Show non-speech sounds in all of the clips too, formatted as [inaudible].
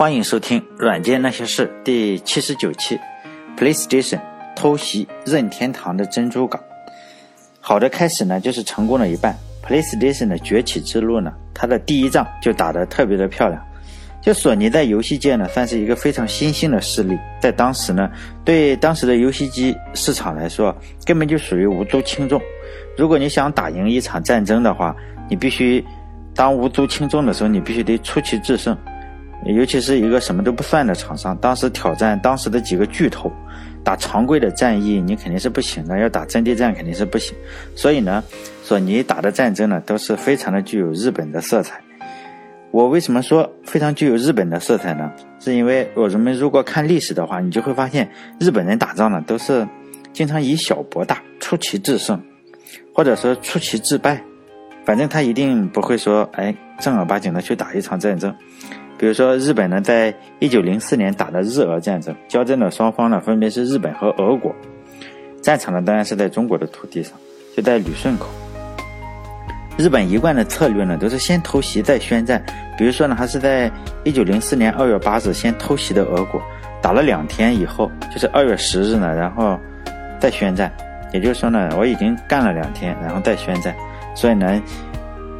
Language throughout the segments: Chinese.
欢迎收听《软件那些事》第七十九期，PlayStation 偷袭任天堂的珍珠港。好的开始呢，就是成功了一半。PlayStation 的崛起之路呢，它的第一仗就打得特别的漂亮。就索尼在游戏界呢，算是一个非常新兴的势力，在当时呢，对当时的游戏机市场来说，根本就属于无足轻重。如果你想打赢一场战争的话，你必须当无足轻重的时候，你必须得出奇制胜。尤其是一个什么都不算的厂商，当时挑战当时的几个巨头，打常规的战役你肯定是不行的，要打阵地战肯定是不行。所以呢，索尼打的战争呢都是非常的具有日本的色彩。我为什么说非常具有日本的色彩呢？是因为我们如果看历史的话，你就会发现日本人打仗呢都是经常以小博大，出奇制胜，或者说出奇制败，反正他一定不会说哎正儿八经的去打一场战争。比如说，日本呢，在一九零四年打的日俄战争，交战的双方呢，分别是日本和俄国，战场呢，当然是在中国的土地上，就在旅顺口。日本一贯的策略呢，都是先偷袭再宣战。比如说呢，还是在一九零四年二月八日先偷袭的俄国，打了两天以后，就是二月十日呢，然后再宣战。也就是说呢，我已经干了两天，然后再宣战。所以呢。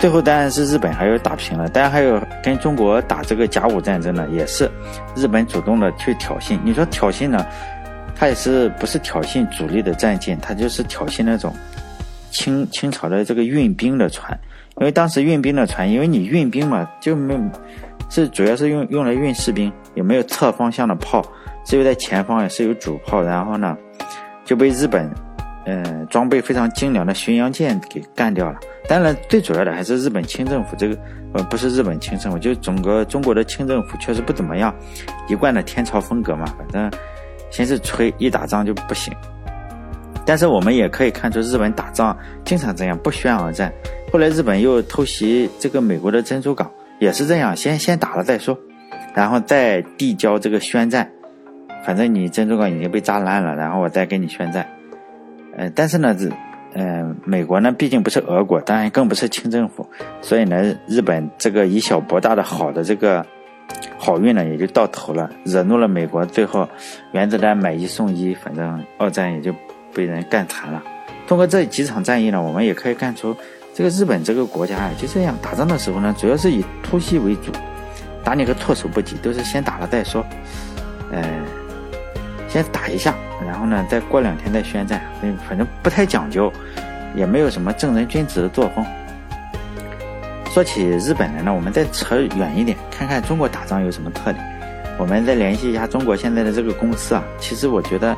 最后当然是日本还有打平了，当然还有跟中国打这个甲午战争呢，也是日本主动的去挑衅。你说挑衅呢，他也是不是挑衅主力的战舰，他就是挑衅那种清清朝的这个运兵的船，因为当时运兵的船，因为你运兵嘛，就没是主要是用用来运士兵，也没有侧方向的炮，只有在前方也是有主炮，然后呢就被日本。嗯，装备非常精良的巡洋舰给干掉了。当然，最主要的还是日本清政府这个，呃，不是日本清政府，就整个中国的清政府确实不怎么样，一贯的天朝风格嘛。反正先是吹，一打仗就不行。但是我们也可以看出，日本打仗经常这样不宣而战。后来日本又偷袭这个美国的珍珠港，也是这样，先先打了再说，然后再递交这个宣战。反正你珍珠港已经被炸烂了，然后我再跟你宣战。呃，但是呢，这，呃，美国呢，毕竟不是俄国，当然更不是清政府，所以呢，日本这个以小博大的好的这个好运呢，也就到头了，惹怒了美国，最后原子弹买一送一，反正二战也就被人干残了。通过这几场战役呢，我们也可以看出，这个日本这个国家啊，就这样打仗的时候呢，主要是以突袭为主，打你个措手不及，都是先打了再说，呃，先打一下。然后呢，再过两天再宣战，反正不太讲究，也没有什么正人君子的作风。说起日本人呢，我们再扯远一点，看看中国打仗有什么特点。我们再联系一下中国现在的这个公司啊，其实我觉得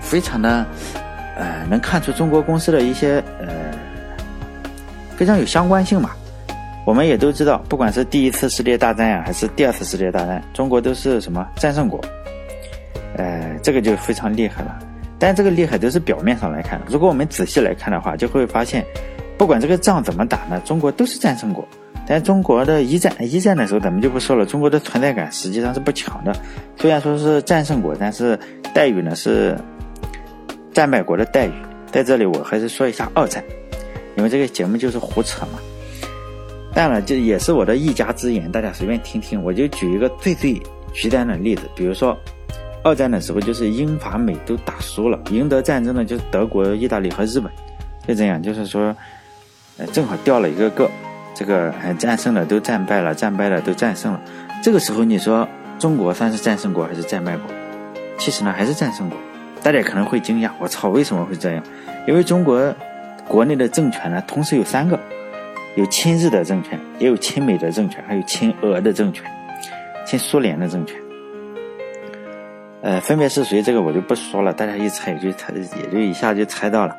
非常的，呃，能看出中国公司的一些呃非常有相关性吧。我们也都知道，不管是第一次世界大战呀，还是第二次世界大战，中国都是什么战胜国。呃，这个就非常厉害了，但这个厉害都是表面上来看。如果我们仔细来看的话，就会发现，不管这个仗怎么打呢，中国都是战胜国。但中国的一战一战的时候，咱们就不说了，中国的存在感实际上是不强的。虽然说是战胜国，但是待遇呢是战败国的待遇。在这里，我还是说一下二战，因为这个节目就是胡扯嘛。当然，这也是我的一家之言，大家随便听听。我就举一个最最极端的例子，比如说。二战的时候，就是英法美都打输了，赢得战争的就是德国、意大利和日本，就这样，就是说，呃，正好掉了一个个，这个战胜了都战败了，战败了都战胜了。这个时候，你说中国算是战胜国还是战败国？其实呢，还是战胜国。大家可能会惊讶，我操，为什么会这样？因为中国国内的政权呢，同时有三个，有亲日的政权，也有亲美的政权，还有亲俄的政权，亲苏联的政权。呃，分别是谁？这个我就不说了，大家一猜也就猜，也就一下就猜到了。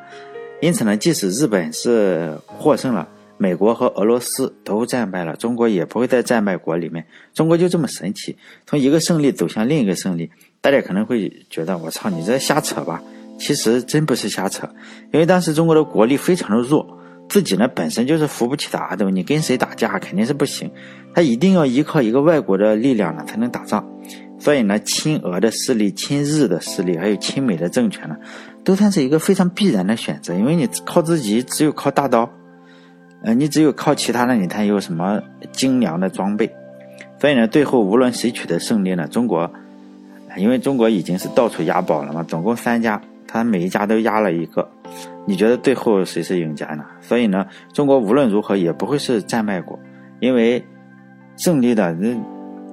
因此呢，即使日本是获胜了，美国和俄罗斯都战败了，中国也不会在战败国里面。中国就这么神奇，从一个胜利走向另一个胜利。大家可能会觉得，我操，你这瞎扯吧？其实真不是瞎扯，因为当时中国的国力非常的弱，自己呢本身就是扶不起的阿斗，你跟谁打架肯定是不行，他一定要依靠一个外国的力量呢才能打仗。所以呢，亲俄的势力、亲日的势力，还有亲美的政权呢，都算是一个非常必然的选择。因为你靠自己，只有靠大刀，呃，你只有靠其他的，你才有什么精良的装备。所以呢，最后无论谁取得胜利呢，中国，因为中国已经是到处押宝了嘛，总共三家，他每一家都押了一个。你觉得最后谁是赢家呢？所以呢，中国无论如何也不会是战败国，因为胜利的人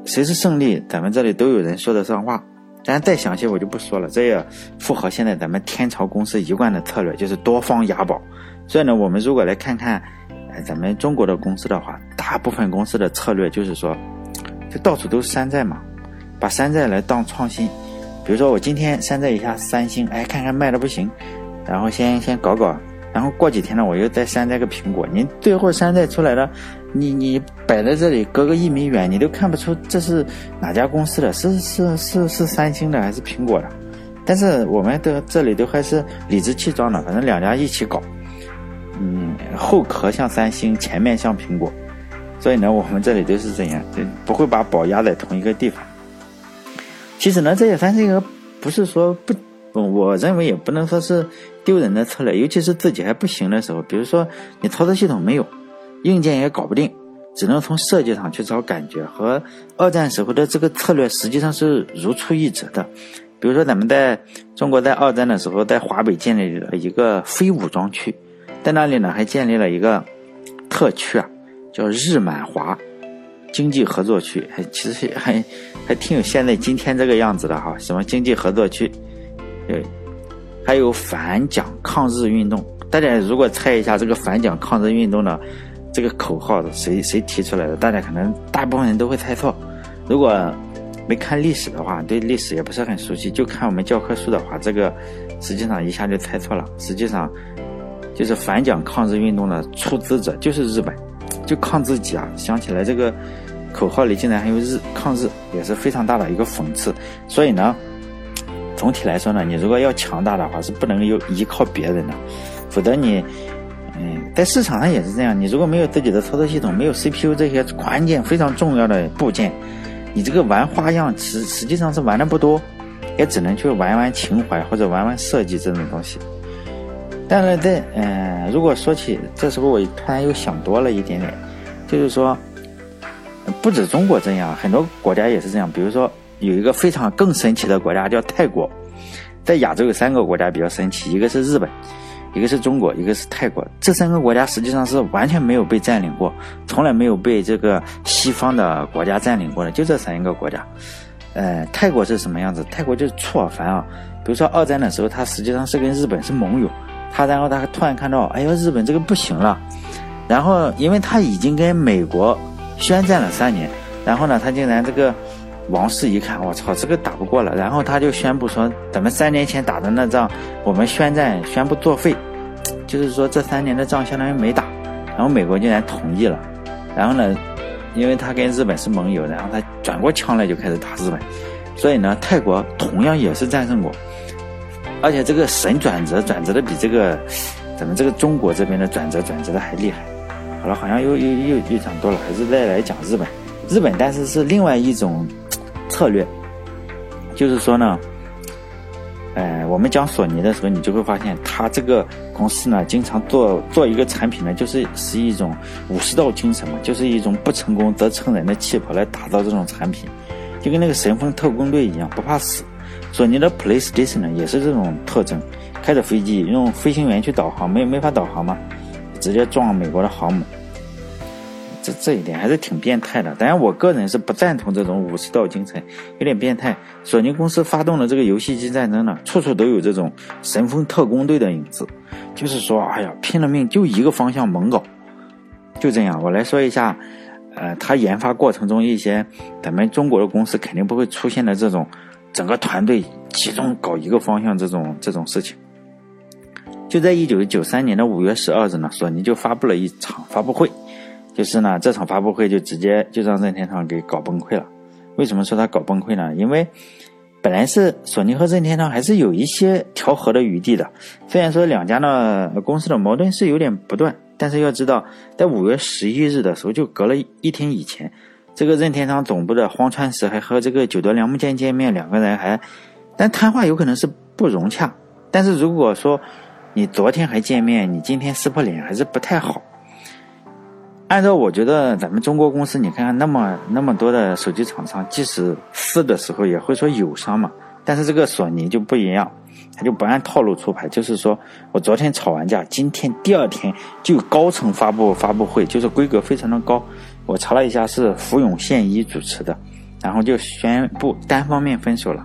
谁是胜利，咱们这里都有人说得上话。但再详细我就不说了，这也符合现在咱们天朝公司一贯的策略，就是多方押宝。所以呢，我们如果来看看，咱们中国的公司的话，大部分公司的策略就是说。就到处都是山寨嘛，把山寨来当创新。比如说我今天山寨一下三星，哎，看看卖的不行，然后先先搞搞，然后过几天呢，我又再山寨个苹果。你最后山寨出来的，你你摆在这里隔个一米远，你都看不出这是哪家公司的，是是是是三星的还是苹果的。但是我们的这里都还是理直气壮的，反正两家一起搞，嗯，后壳像三星，前面像苹果。所以呢，我们这里都是这样，就不会把宝压在同一个地方。其实呢，这也算是一个不是说不，我认为也不能说是丢人的策略。尤其是自己还不行的时候，比如说你操作系统没有，硬件也搞不定，只能从设计上去找感觉。和二战时候的这个策略实际上是如出一辙的。比如说，咱们在中国在二战的时候，在华北建立了一个非武装区，在那里呢还建立了一个特区啊。叫日满华经济合作区，还其实还还挺有现在今天这个样子的哈。什么经济合作区，对，还有反蒋抗日运动。大家如果猜一下这个反蒋抗日运动的这个口号谁谁提出来的，大家可能大部分人都会猜错。如果没看历史的话，对历史也不是很熟悉，就看我们教科书的话，这个实际上一下就猜错了。实际上就是反蒋抗日运动的出资者就是日本。就抗自己啊！想起来这个口号里竟然还有日抗日，也是非常大的一个讽刺。所以呢，总体来说呢，你如果要强大的话，是不能有依靠别人的，否则你，嗯，在市场上也是这样。你如果没有自己的操作系统，没有 CPU 这些关键非常重要的部件，你这个玩花样，实实际上是玩的不多，也只能去玩玩情怀或者玩玩设计这种东西。但是在嗯，如果说起这时候，我突然又想多了一点点，就是说，不止中国这样，很多国家也是这样。比如说，有一个非常更神奇的国家叫泰国，在亚洲有三个国家比较神奇，一个是日本，一个是中国，一个是泰国。这三个国家实际上是完全没有被占领过，从来没有被这个西方的国家占领过的，就这三个国家。呃，泰国是什么样子？泰国就是出尔反尔。比如说二战的时候，他实际上是跟日本是盟友。他然后他突然看到，哎呦，日本这个不行了，然后因为他已经跟美国宣战了三年，然后呢，他竟然这个王室一看，我操，这个打不过了，然后他就宣布说，咱们三年前打的那仗，我们宣战宣布作废，[tsk] 就是说这三年的仗相当于没打，然后美国竟然同意了，然后呢，因为他跟日本是盟友，然后他转过枪来就开始打日本，所以呢，泰国同样也是战胜国。而且这个神转折转折的比这个咱们这个中国这边的转折转折的还厉害。好了，好像又又又又讲多了，还是再来讲日本。日本但是是另外一种策略，就是说呢，呃，我们讲索尼的时候，你就会发现，它这个公司呢，经常做做一个产品呢，就是是一种武士道精神嘛，就是一种不成功则成仁的气魄来打造这种产品，就跟那个神风特工队一样，不怕死。索尼的 PlayStation 呢，也是这种特征，开着飞机用飞行员去导航，没没法导航嘛？直接撞美国的航母，这这一点还是挺变态的。当然，我个人是不赞同这种武士道精神，有点变态。索尼公司发动的这个游戏机战争呢，处处都有这种神风特工队的影子，就是说，哎呀，拼了命就一个方向猛搞，就这样。我来说一下，呃，他研发过程中一些咱们中国的公司肯定不会出现的这种。整个团队集中搞一个方向，这种这种事情，就在一九九三年的五月十二日呢，索尼就发布了一场发布会，就是呢，这场发布会就直接就让任天堂给搞崩溃了。为什么说他搞崩溃呢？因为本来是索尼和任天堂还是有一些调和的余地的，虽然说两家呢公司的矛盾是有点不断，但是要知道，在五月十一日的时候，就隔了一天以前。这个任天堂总部的荒川石还和这个久德良木健见面，两个人还，但谈话有可能是不融洽。但是如果说你昨天还见面，你今天撕破脸还是不太好。按照我觉得，咱们中国公司，你看看那么那么多的手机厂商，即使是的时候也会说友商嘛。但是这个索尼就不一样，他就不按套路出牌，就是说我昨天吵完架，今天第二天就高层发布发布会，就是规格非常的高。我查了一下，是福永宪一主持的，然后就宣布单方面分手了。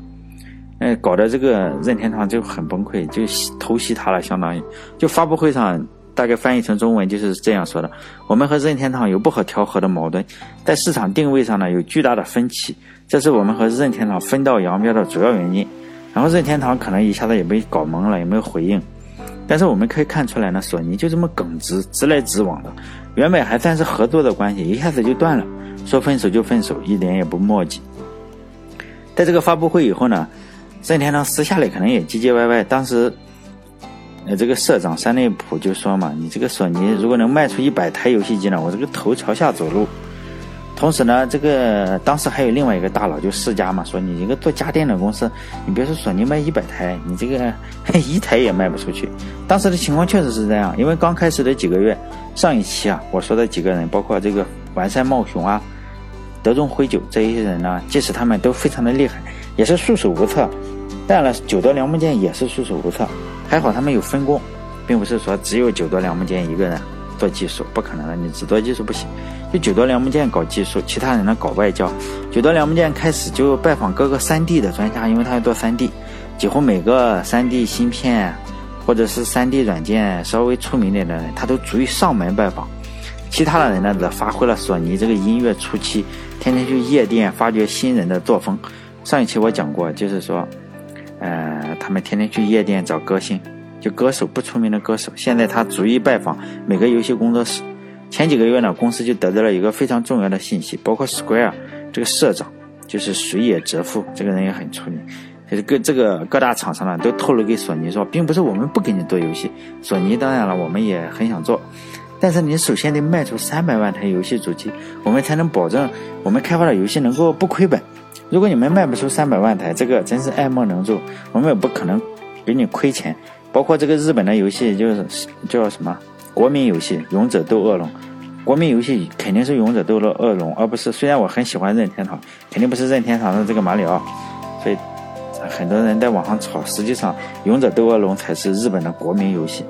呃，搞得这个任天堂就很崩溃，就偷袭他了，相当于就发布会上。大概翻译成中文就是这样说的：我们和任天堂有不可调和的矛盾，在市场定位上呢有巨大的分歧，这是我们和任天堂分道扬镳的主要原因。然后任天堂可能一下子也被搞懵了，也没有回应。但是我们可以看出来呢，索尼就这么耿直，直来直往的。原本还算是合作的关系，一下子就断了，说分手就分手，一点也不墨迹。在这个发布会以后呢，任天堂私下里可能也唧唧歪歪，当时。呃，这个社长山内普就说嘛，你这个索尼如果能卖出一百台游戏机呢，我这个头朝下走路。同时呢，这个当时还有另外一个大佬就世家嘛，说你一个做家电的公司，你别说索尼卖一百台，你这个 [laughs] 一台也卖不出去。当时的情况确实是这样，因为刚开始的几个月，上一期啊，我说的几个人，包括这个完善茂雄啊、德众辉久这一些人呢，即使他们都非常的厉害，也是束手无策。当然了，九德良木剑也是束手无策。还好他们有分工，并不是说只有九多良木剑一个人做技术，不可能的，你只做技术不行。就九多良木剑搞技术，其他人呢搞外交。九多良木剑开始就拜访各个三 D 的专家，因为他要做三 D，几乎每个三 D 芯片或者是三 D 软件稍微出名点的人，他都逐一上门拜访。其他的人呢，则发挥了索尼这个音乐初期天天去夜店发掘新人的作风。上一期我讲过，就是说。呃，他们天天去夜店找歌星，就歌手不出名的歌手。现在他逐一拜访每个游戏工作室。前几个月呢，公司就得到了一个非常重要的信息，包括 Square 这个社长就是水野哲夫，这个人也很出名。就是各这个各大厂商呢都透露给索尼说，并不是我们不给你做游戏，索尼当然了，我们也很想做，但是你首先得卖出三百万台游戏主机，我们才能保证我们开发的游戏能够不亏本。如果你们卖不出三百万台，这个真是爱莫能助，我们也不可能给你亏钱。包括这个日本的游戏，就是叫什么国民游戏《勇者斗恶龙》，国民游戏肯定是《勇者斗恶龙》，而不是。虽然我很喜欢任天堂，肯定不是任天堂的这个马里奥。所以很多人在网上吵，实际上《勇者斗恶龙》才是日本的国民游戏。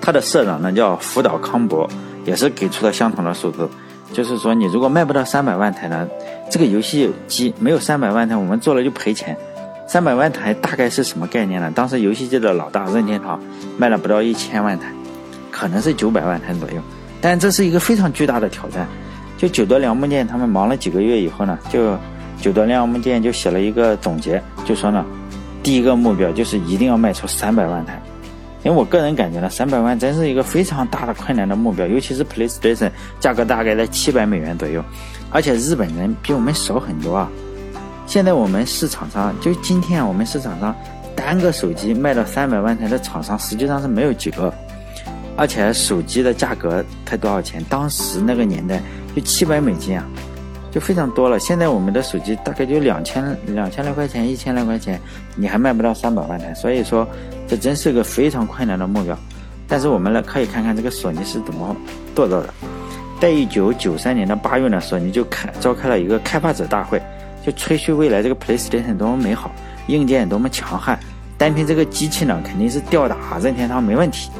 他的社长呢叫福岛康博，也是给出了相同的数字。就是说，你如果卖不到三百万台呢，这个游戏机没有三百万台，我们做了就赔钱。三百万台大概是什么概念呢？当时游戏界的老大任天堂卖了不到一千万台，可能是九百万台左右。但这是一个非常巨大的挑战。就九德良木剑他们忙了几个月以后呢，就九德良木剑就写了一个总结，就说呢，第一个目标就是一定要卖出三百万台。因为我个人感觉呢，三百万真是一个非常大的困难的目标，尤其是 PlayStation 价格大概在七百美元左右，而且日本人比我们少很多啊。现在我们市场上，就今天我们市场上单个手机卖到三百万台的厂商实际上是没有几个，而且手机的价格才多少钱？当时那个年代就七百美金啊。就非常多了。现在我们的手机大概就两千两千来块钱，一千来块钱，你还卖不到三百万台。所以说，这真是个非常困难的目标。但是我们来可以看看这个索尼是怎么做到的。在一九九三年的八月呢，索尼就开召开了一个开发者大会，就吹嘘未来这个 PlayStation 多么美好，硬件多么强悍，单凭这个机器呢，肯定是吊打任天堂没问题。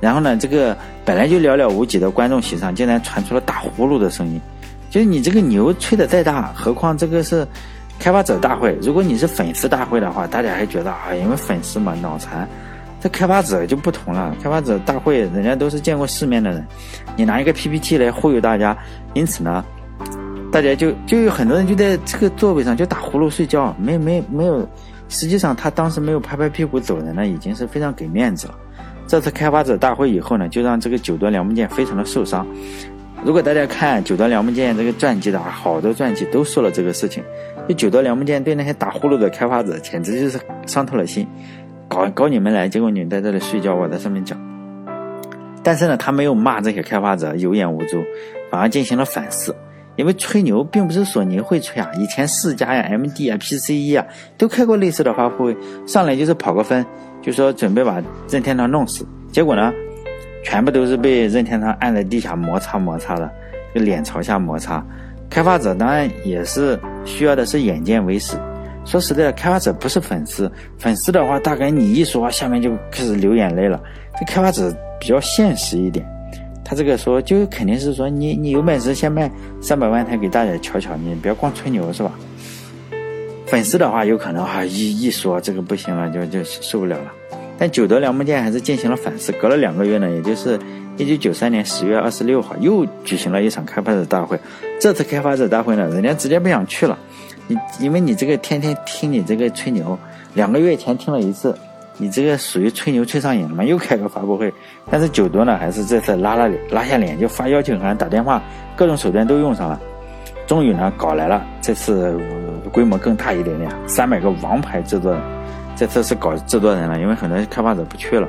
然后呢，这个本来就寥寥无几的观众席上，竟然传出了打呼噜的声音。就是你这个牛吹得再大，何况这个是开发者大会。如果你是粉丝大会的话，大家还觉得啊，因为粉丝嘛脑残。这开发者就不同了，开发者大会人家都是见过世面的人，你拿一个 PPT 来忽悠大家，因此呢，大家就就有很多人就在这个座位上就打呼噜睡觉，没没没有。实际上他当时没有拍拍屁股走人呢，已经是非常给面子了。这次开发者大会以后呢，就让这个九德良木剑非常的受伤。如果大家看九德良木剑这个传记的话，好多传记都说了这个事情。就九德良木剑对那些打呼噜的开发者，简直就是伤透了心。搞搞你们来，结果你们在这里睡觉，我在上面讲。但是呢，他没有骂这些开发者有眼无珠，反而进行了反思。因为吹牛并不是索尼会吹啊，以前世嘉呀、MD 啊、PCE 啊都开过类似的发布会，上来就是跑个分，就说准备把任天堂弄死。结果呢？全部都是被任天堂按在地下摩擦摩擦的，就脸朝下摩擦。开发者当然也是需要的是眼见为实。说实在的，开发者不是粉丝，粉丝的话大概你一说，下面就开始流眼泪了。这开发者比较现实一点，他这个说就肯定是说你你有本事先卖三百万台给大家瞧瞧，你不要光吹牛是吧？粉丝的话有可能哈一一说这个不行了，就就受不了了。但久德良木店还是进行了反思，隔了两个月呢，也就是一九九三年十月二十六号，又举行了一场开发者大会。这次开发者大会呢，人家直接不想去了，你因为你这个天天听你这个吹牛，两个月前听了一次，你这个属于吹牛吹上瘾了嘛，又开个发布会。但是久德呢，还是这次拉了拉下脸，就发邀请函、打电话，各种手段都用上了，终于呢搞来了。这次规模更大一点点，三百个王牌制作人。这次是搞制作人了，因为很多开发者不去了。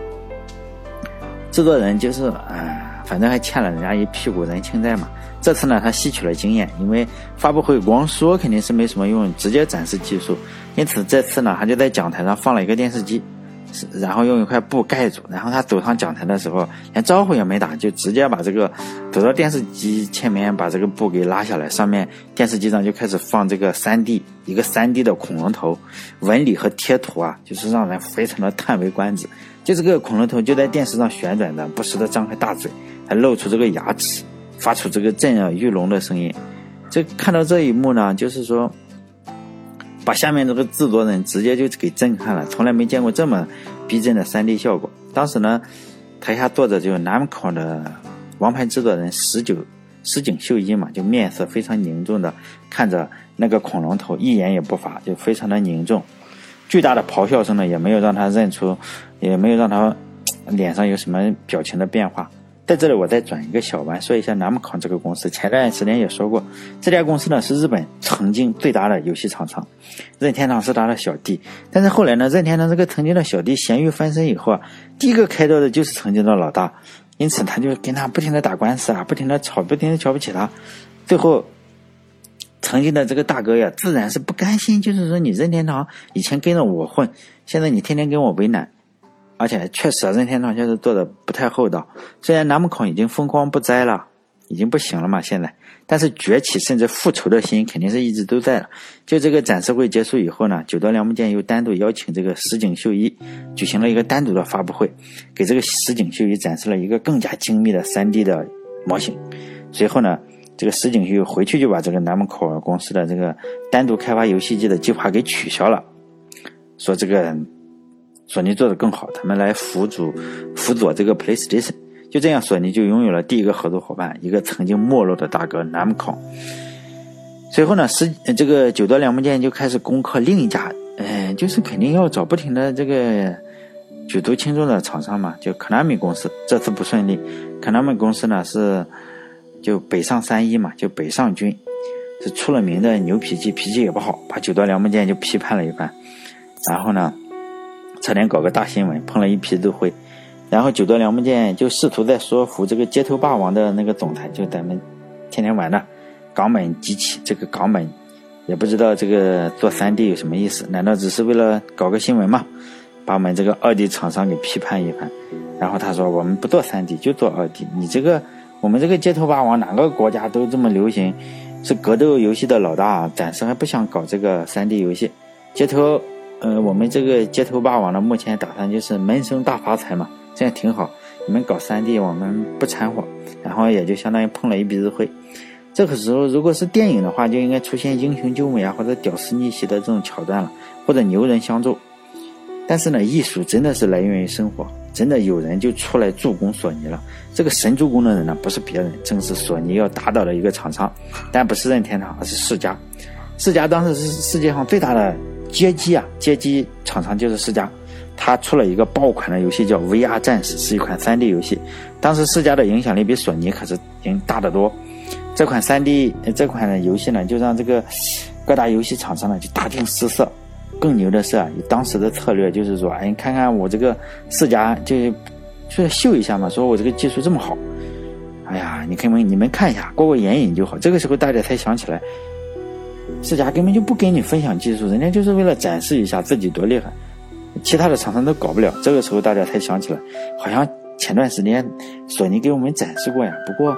制作人就是，哎，反正还欠了人家一屁股人情债嘛。这次呢，他吸取了经验，因为发布会光说肯定是没什么用，直接展示技术。因此这次呢，他就在讲台上放了一个电视机。然后用一块布盖住，然后他走上讲台的时候，连招呼也没打，就直接把这个走到电视机前面，把这个布给拉下来，上面电视机上就开始放这个三 D 一个三 D 的恐龙头纹理和贴图啊，就是让人非常的叹为观止。就这个恐龙头就在电视上旋转着，不时的张开大嘴，还露出这个牙齿，发出这个震耳欲聋的声音。这看到这一幕呢，就是说。把下面这个制作人直接就给震撼了，从来没见过这么逼真的 3D 效果。当时呢，台下坐着就 Namco 的王牌制作人十九石井秀一嘛，就面色非常凝重的看着那个恐龙头，一言也不发，就非常的凝重。巨大的咆哮声呢，也没有让他认出，也没有让他脸上有什么表情的变化。在这里，我再转一个小弯，说一下南木康这个公司。前段时间也说过，这家公司呢是日本曾经最大的游戏厂商，任天堂是他的小弟。但是后来呢，任天堂这个曾经的小弟咸鱼翻身以后啊，第一个开刀的就是曾经的老大，因此他就跟他不停的打官司啊，不停的吵，不停的瞧不起他。最后，曾经的这个大哥呀，自然是不甘心，就是说你任天堂以前跟着我混，现在你天天跟我为难。而且确实啊，任天堂现在做的不太厚道。虽然南木孔已经风光不再了，已经不行了嘛，现在，但是崛起甚至复仇的心肯定是一直都在的。就这个展示会结束以后呢，九德良木剑又单独邀请这个石井秀一举行了一个单独的发布会，给这个石井秀一展示了一个更加精密的 3D 的模型。随后呢，这个石井秀回去就把这个南木口公司的这个单独开发游戏机的计划给取消了，说这个。索尼做的更好，他们来辅助辅佐这个 PlayStation，就这样，索尼就拥有了第一个合作伙伴，一个曾经没落的大哥 Namco。随后呢，是这个九德良木剑就开始攻克另一家，嗯，就是肯定要找不停的这个举足轻重的厂商嘛，就 Konami 公司。这次不顺利，Konami 公司呢是就北上三一嘛，就北上军，是出了名的牛脾气，脾气也不好，把九段良木剑就批判了一番，然后呢。差点搞个大新闻，碰了一批都会。然后九段良木剑就试图在说服这个街头霸王的那个总裁，就咱们天天玩的港本机器。这个港本也不知道这个做三 D 有什么意思？难道只是为了搞个新闻吗？把我们这个二 D 厂商给批判一番。然后他说我们不做三 D，就做二 D。你这个我们这个街头霸王哪个国家都这么流行，是格斗游戏的老大，暂时还不想搞这个三 D 游戏，街头。呃，我们这个街头霸王呢，目前打算就是闷声大发财嘛，这样挺好。你们搞三 D，我们不掺和，然后也就相当于碰了一鼻子灰。这个时候，如果是电影的话，就应该出现英雄救美啊，或者屌丝逆袭的这种桥段了，或者牛人相助。但是呢，艺术真的是来源于生活，真的有人就出来助攻索尼了。这个神助攻的人呢，不是别人，正是索尼要打倒的一个厂商，但不是任天堂，而是世嘉。世嘉当时是世界上最大的。街机啊，街机厂商就是世嘉，他出了一个爆款的游戏叫《VR 战士》，是一款 3D 游戏。当时世嘉的影响力比索尼可是经大得多。这款 3D 这款游戏呢，就让这个各大游戏厂商呢就大惊失色。更牛的是啊，当时的策略就是说，哎，你看看我这个世嘉，就是就秀一下嘛，说我这个技术这么好。哎呀，你看们你们看一下，过过眼瘾就好。这个时候大家才想起来。世嘉根本就不跟你分享技术，人家就是为了展示一下自己多厉害，其他的厂商都搞不了。这个时候大家才想起来，好像前段时间索尼给我们展示过呀。不过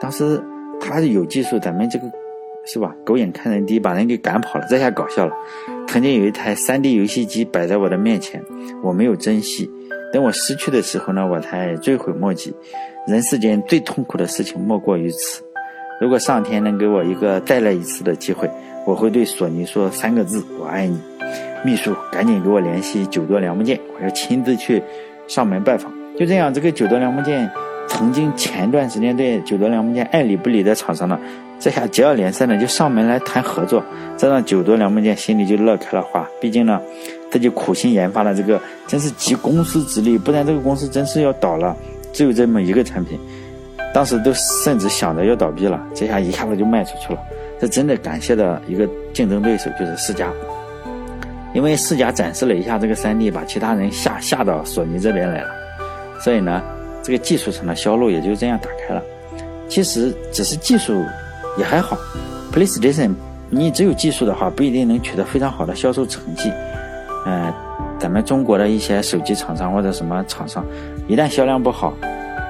当时他有技术，咱们这个是吧？狗眼看人低，把人给赶跑了，这下搞笑了。曾经有一台 3D 游戏机摆在我的面前，我没有珍惜。等我失去的时候呢，我才追悔莫及。人世间最痛苦的事情莫过于此。如果上天能给我一个再来一次的机会，我会对索尼说三个字：我爱你。秘书，赶紧给我联系九多良木剑，我要亲自去上门拜访。就这样，这个九多良木剑曾经前段时间对九多良木剑爱理不理的厂商呢，这下接二连三的就上门来谈合作，这让九多良木店心里就乐开了花。毕竟呢，自己苦心研发的这个，真是集公司之力，不然这个公司真是要倒了。只有这么一个产品，当时都甚至想着要倒闭了，这下一下子就卖出去了。这真的感谢的一个竞争对手就是世嘉。因为世嘉展示了一下这个 3D，把其他人吓吓到索尼这边来了，所以呢，这个技术上的销路也就这样打开了。其实只是技术也还好，PlayStation，你只有技术的话，不一定能取得非常好的销售成绩。嗯，咱们中国的一些手机厂商或者什么厂商，一旦销量不好，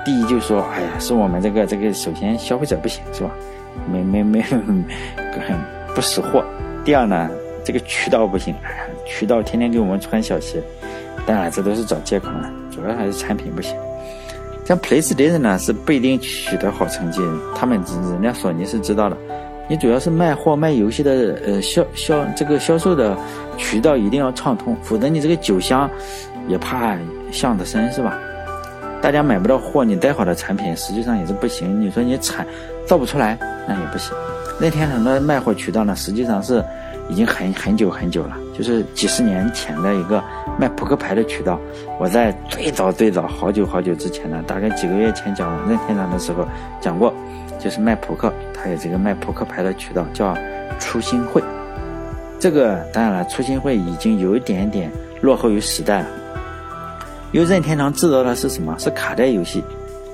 第一就说，哎呀，是我们这个这个，首先消费者不行是吧？没没没，[laughs] 不识货。第二呢？这个渠道不行，渠道天天给我们穿小鞋，当然这都是找借口了，主要还是产品不行。像 PlayStation 呢是不一定取得好成绩，他们人家索尼是知道的，你主要是卖货卖游戏的，呃销销这个销售的渠道一定要畅通，否则你这个酒香也怕巷子深是吧？大家买不到货，你再好的产品实际上也是不行。你说你产造不出来，那也不行。那天很多卖货渠道呢，实际上是。已经很很久很久了，就是几十年前的一个卖扑克牌的渠道。我在最早最早好久好久之前呢，大概几个月前讲任天堂的时候讲过，就是卖扑克，它有这个卖扑克牌的渠道叫初心会。这个当然了，初心会已经有一点点落后于时代了。因为任天堂制造的是什么？是卡带游戏。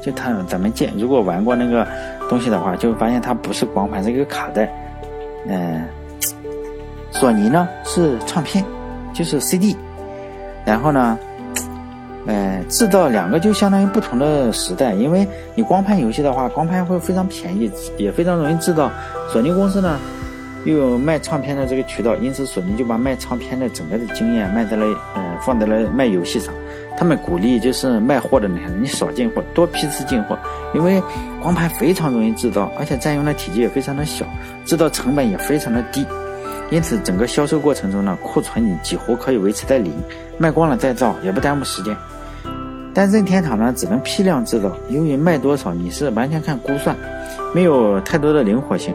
就它咱们见如果玩过那个东西的话，就会发现它不是光盘，是一个卡带。嗯。索尼呢是唱片，就是 CD，然后呢，呃，制造两个就相当于不同的时代，因为你光盘游戏的话，光盘会非常便宜，也非常容易制造。索尼公司呢又有卖唱片的这个渠道，因此索尼就把卖唱片的整个的经验卖在了，呃，放在了卖游戏上。他们鼓励就是卖货的人，你少进货，多批次进货，因为光盘非常容易制造，而且占用的体积也非常的小，制造成本也非常的低。因此，整个销售过程中呢，库存你几乎可以维持在零，卖光了再造也不耽误时间。但任天堂呢，只能批量制造，由于卖多少你是完全看估算，没有太多的灵活性。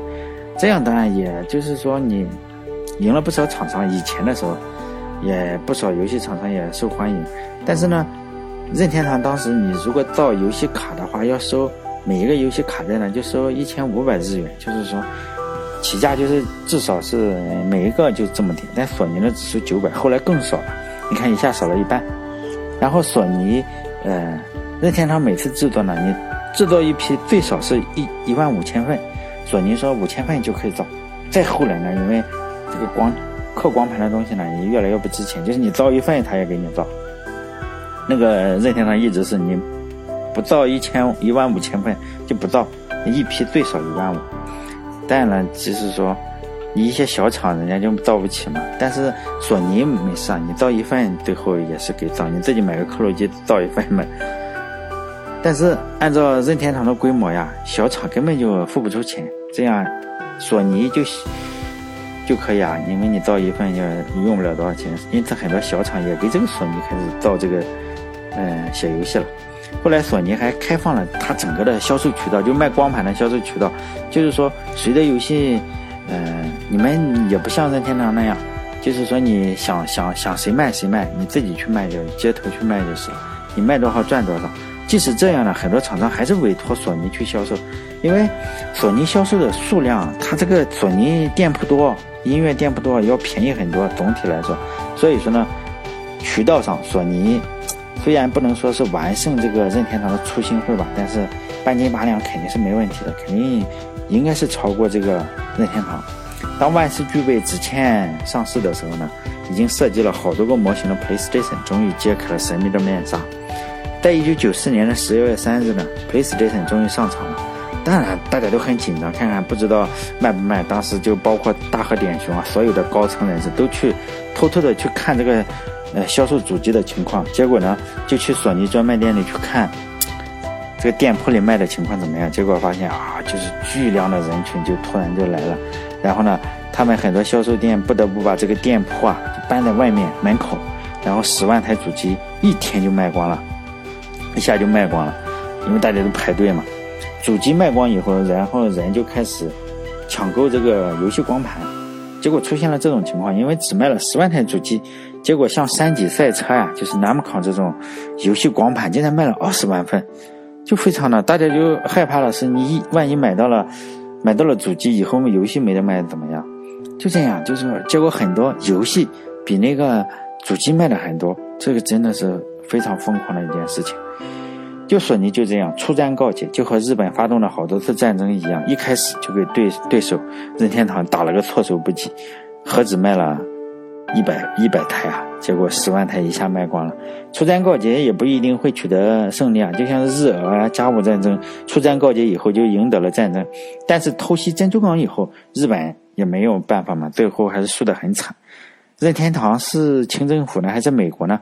这样当然也就是说你赢了不少厂商。以前的时候，也不少游戏厂商也受欢迎。但是呢，任天堂当时你如果造游戏卡的话，要收每一个游戏卡带呢，就收一千五百日元，就是说。起价就是至少是每一个就这么点，但索尼的只收九百，后来更少了，你看一下少了一半。然后索尼，呃，任天堂每次制作呢，你制作一批最少是一一万五千份，索尼说五千份就可以造。再后来呢，因为这个光刻光盘的东西呢也越来越不值钱，就是你造一份他也给你造。那个任天堂一直是你不造一千一万五千份就不造，一批最少一万五。但呢，就，是说，你一些小厂人家就造不起嘛。但是索尼没事啊，你造一份最后也是给造，你自己买个刻录机造一份嘛。但是按照任天堂的规模呀，小厂根本就付不出钱，这样索尼就就可以啊，因为你造一份就用不了多少钱。因此很多小厂也给这个索尼开始造这个，嗯，写游戏了。后来索尼还开放了它整个的销售渠道，就卖光盘的销售渠道。就是说，谁的游戏，呃，你们也不像任天堂那样，就是说你想想想谁卖谁卖，你自己去卖就街头去卖就是了，你卖多少赚多少。即使这样呢，很多厂商还是委托索尼去销售，因为索尼销售的数量，它这个索尼店铺多，音乐店铺多，要便宜很多。总体来说，所以说呢，渠道上索尼。虽然不能说是完胜这个任天堂的初心会吧，但是半斤八两肯定是没问题的，肯定应该是超过这个任天堂。当万事俱备，只欠上市的时候呢，已经设计了好多个模型的 PlayStation 终于揭开了神秘的面纱。在一九九四年的十月三日呢，PlayStation 终于上场了。当然，大家都很紧张，看看不知道卖不卖。当时就包括大和点熊啊，所有的高层人士都去偷偷的去看这个呃销售主机的情况。结果呢，就去索尼专卖店里去看这个店铺里卖的情况怎么样。结果发现啊，就是巨量的人群就突然就来了。然后呢，他们很多销售店不得不把这个店铺啊就搬在外面门口，然后十万台主机一天就卖光了。一下就卖光了，因为大家都排队嘛。主机卖光以后，然后人就开始抢购这个游戏光盘，结果出现了这种情况，因为只卖了十万台主机，结果像三级赛车呀，就是 Namco 这种游戏光盘，竟然卖了二十万份，就非常的，大家就害怕了，是你一万一买到了，买到了主机以后，游戏没得卖怎么样？就这样，就是结果很多游戏比那个主机卖的很多，这个真的是非常疯狂的一件事情。就索尼就这样出战告捷，就和日本发动了好多次战争一样，一开始就给对对手任天堂打了个措手不及，何止卖了一百一百台啊，结果十万台一下卖光了。出战告捷也不一定会取得胜利啊，就像日俄啊甲午战争，出战告捷以后就赢得了战争，但是偷袭珍珠港以后，日本也没有办法嘛，最后还是输得很惨。任天堂是清政府呢，还是美国呢？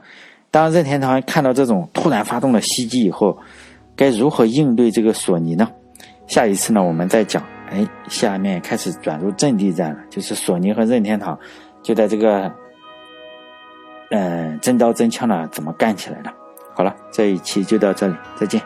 当任天堂看到这种突然发动的袭击以后，该如何应对这个索尼呢？下一次呢，我们再讲。哎，下面开始转入阵地战了，就是索尼和任天堂就在这个，嗯，真刀真枪的怎么干起来的。好了，这一期就到这里，再见。